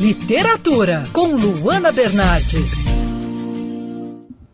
Literatura, com Luana Bernardes.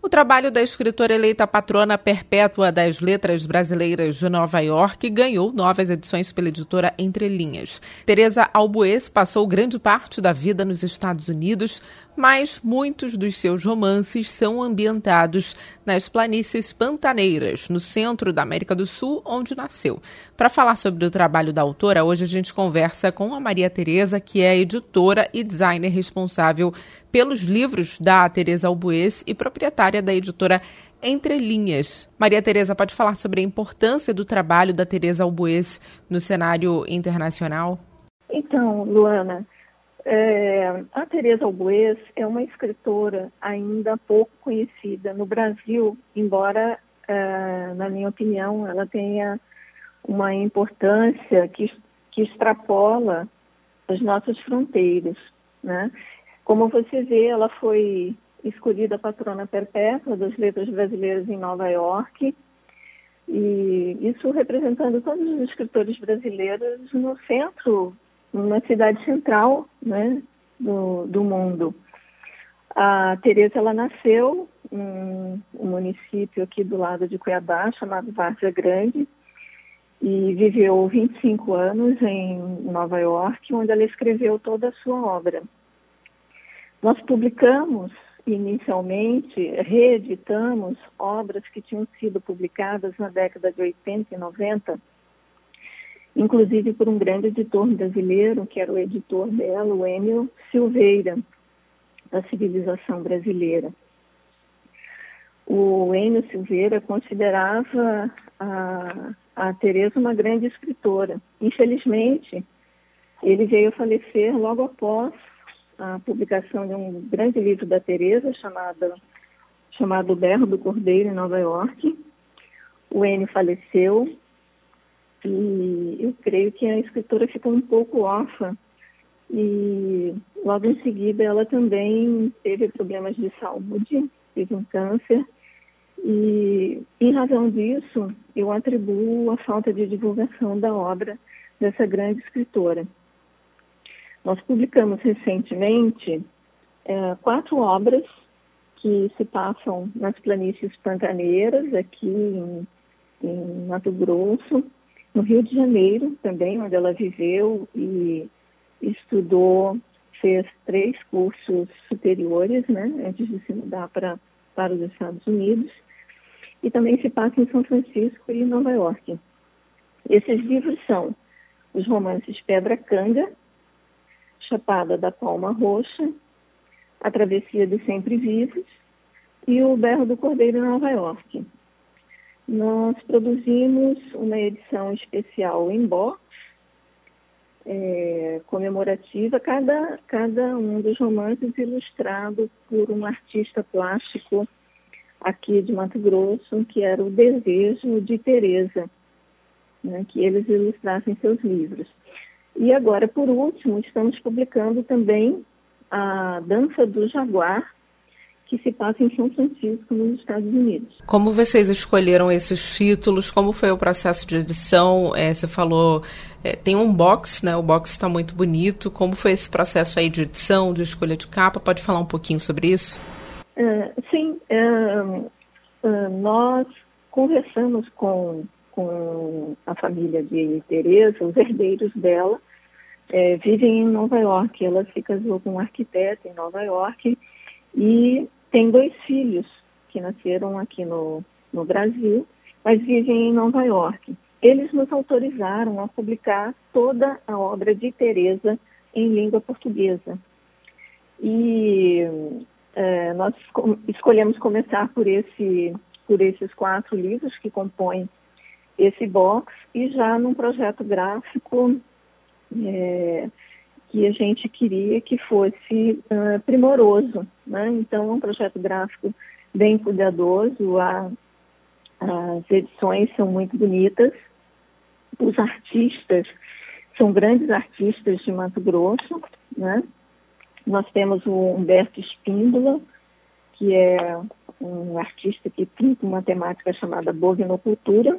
O trabalho da escritora eleita patrona perpétua das letras brasileiras de Nova York ganhou novas edições pela editora Entre Linhas. Teresa Albuez passou grande parte da vida nos Estados Unidos, mas muitos dos seus romances são ambientados nas planícies pantaneiras, no centro da América do Sul, onde nasceu. Para falar sobre o trabalho da autora, hoje a gente conversa com a Maria Teresa, que é editora e designer responsável pelos livros da Teresa Albuez e proprietária da editora Entre Linhas. Maria Teresa, pode falar sobre a importância do trabalho da Teresa Albuez no cenário internacional? Então, Luana, é, a Teresa Albuez é uma escritora ainda pouco conhecida no Brasil, embora, é, na minha opinião, ela tenha uma importância que, que extrapola as nossas fronteiras. Né? Como você vê, ela foi escolhida patrona perpétua das letras brasileiras em Nova York, e isso representando todos os escritores brasileiros no centro uma cidade central né, do, do mundo. A Tereza ela nasceu em um município aqui do lado de Cuiabá, chamado Várzea Grande, e viveu 25 anos em Nova York, onde ela escreveu toda a sua obra. Nós publicamos inicialmente, reeditamos obras que tinham sido publicadas na década de 80 e 90 inclusive por um grande editor brasileiro, que era o editor dela, o Emil Silveira, da civilização brasileira. O Emil Silveira considerava a, a Teresa uma grande escritora. Infelizmente, ele veio falecer logo após a publicação de um grande livro da Teresa chamado chamado Berro do Cordeiro em Nova York. O Enio faleceu e eu creio que a escritora ficou um pouco órfã. E logo em seguida ela também teve problemas de saúde, teve um câncer. E em razão disso eu atribuo a falta de divulgação da obra dessa grande escritora. Nós publicamos recentemente é, quatro obras que se passam nas planícies pantaneiras aqui em, em Mato Grosso no Rio de Janeiro também, onde ela viveu e estudou, fez três cursos superiores, né, antes de se mudar para, para os Estados Unidos, e também se passa em São Francisco e Nova York. Esses livros são os romances Pedra Canga, Chapada da Palma Roxa, A Travessia de Sempre Vivos e O Berro do Cordeiro em Nova York nós produzimos uma edição especial em box, é, comemorativa, cada, cada um dos romances ilustrado por um artista plástico aqui de Mato Grosso, que era o desejo de Teresa, né, que eles ilustrassem seus livros. E agora, por último, estamos publicando também a Dança do Jaguar, que se passa em São Francisco, nos Estados Unidos. Como vocês escolheram esses títulos? Como foi o processo de edição? É, você falou, é, tem um box, né? O box está muito bonito. Como foi esse processo aí de edição, de escolha de capa? Pode falar um pouquinho sobre isso? Uh, sim, uh, uh, nós conversamos com, com a família de Tereza, os herdeiros dela, é, vivem em Nova York. Ela se casou com um arquiteto em Nova York e tem dois filhos que nasceram aqui no, no Brasil, mas vivem em Nova York. Eles nos autorizaram a publicar toda a obra de Teresa em língua portuguesa. E é, nós escolhemos começar por, esse, por esses quatro livros que compõem esse box e já num projeto gráfico é, que a gente queria que fosse uh, primoroso. Né? Então, é um projeto gráfico bem cuidadoso, a, as edições são muito bonitas, os artistas são grandes artistas de Mato Grosso, né? Nós temos o Humberto Espíndola, que é um artista que pinta uma temática chamada bovinocultura.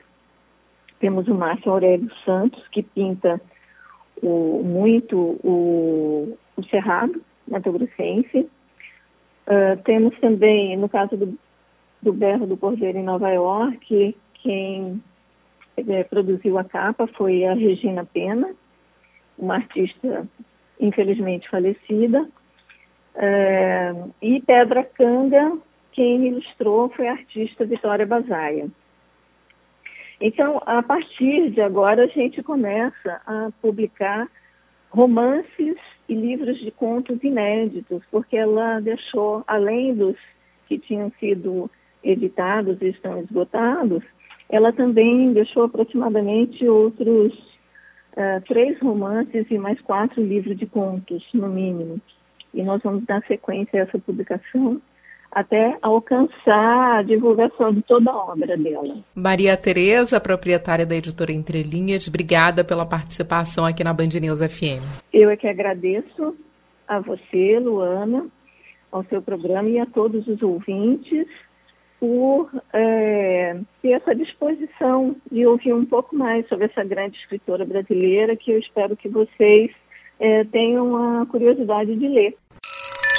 Temos o Márcio Aurélio Santos, que pinta o, muito o, o Cerrado, Mato Grossense. Uh, temos também, no caso do, do Berro do Cordeiro em Nova York, quem é, produziu a capa foi a Regina Pena, uma artista infelizmente falecida. É, e Pedra Canga, quem ilustrou foi a artista Vitória Bazaia. Então, a partir de agora, a gente começa a publicar romances e livros de contos inéditos, porque ela deixou, além dos que tinham sido editados e estão esgotados, ela também deixou aproximadamente outros uh, três romances e mais quatro livros de contos, no mínimo. E nós vamos dar sequência a essa publicação até alcançar a divulgação de toda a obra dela. Maria Tereza, proprietária da editora Entre Linhas, obrigada pela participação aqui na Band News FM. Eu é que agradeço a você, Luana, ao seu programa e a todos os ouvintes por é, ter essa disposição de ouvir um pouco mais sobre essa grande escritora brasileira que eu espero que vocês é, tenham a curiosidade de ler.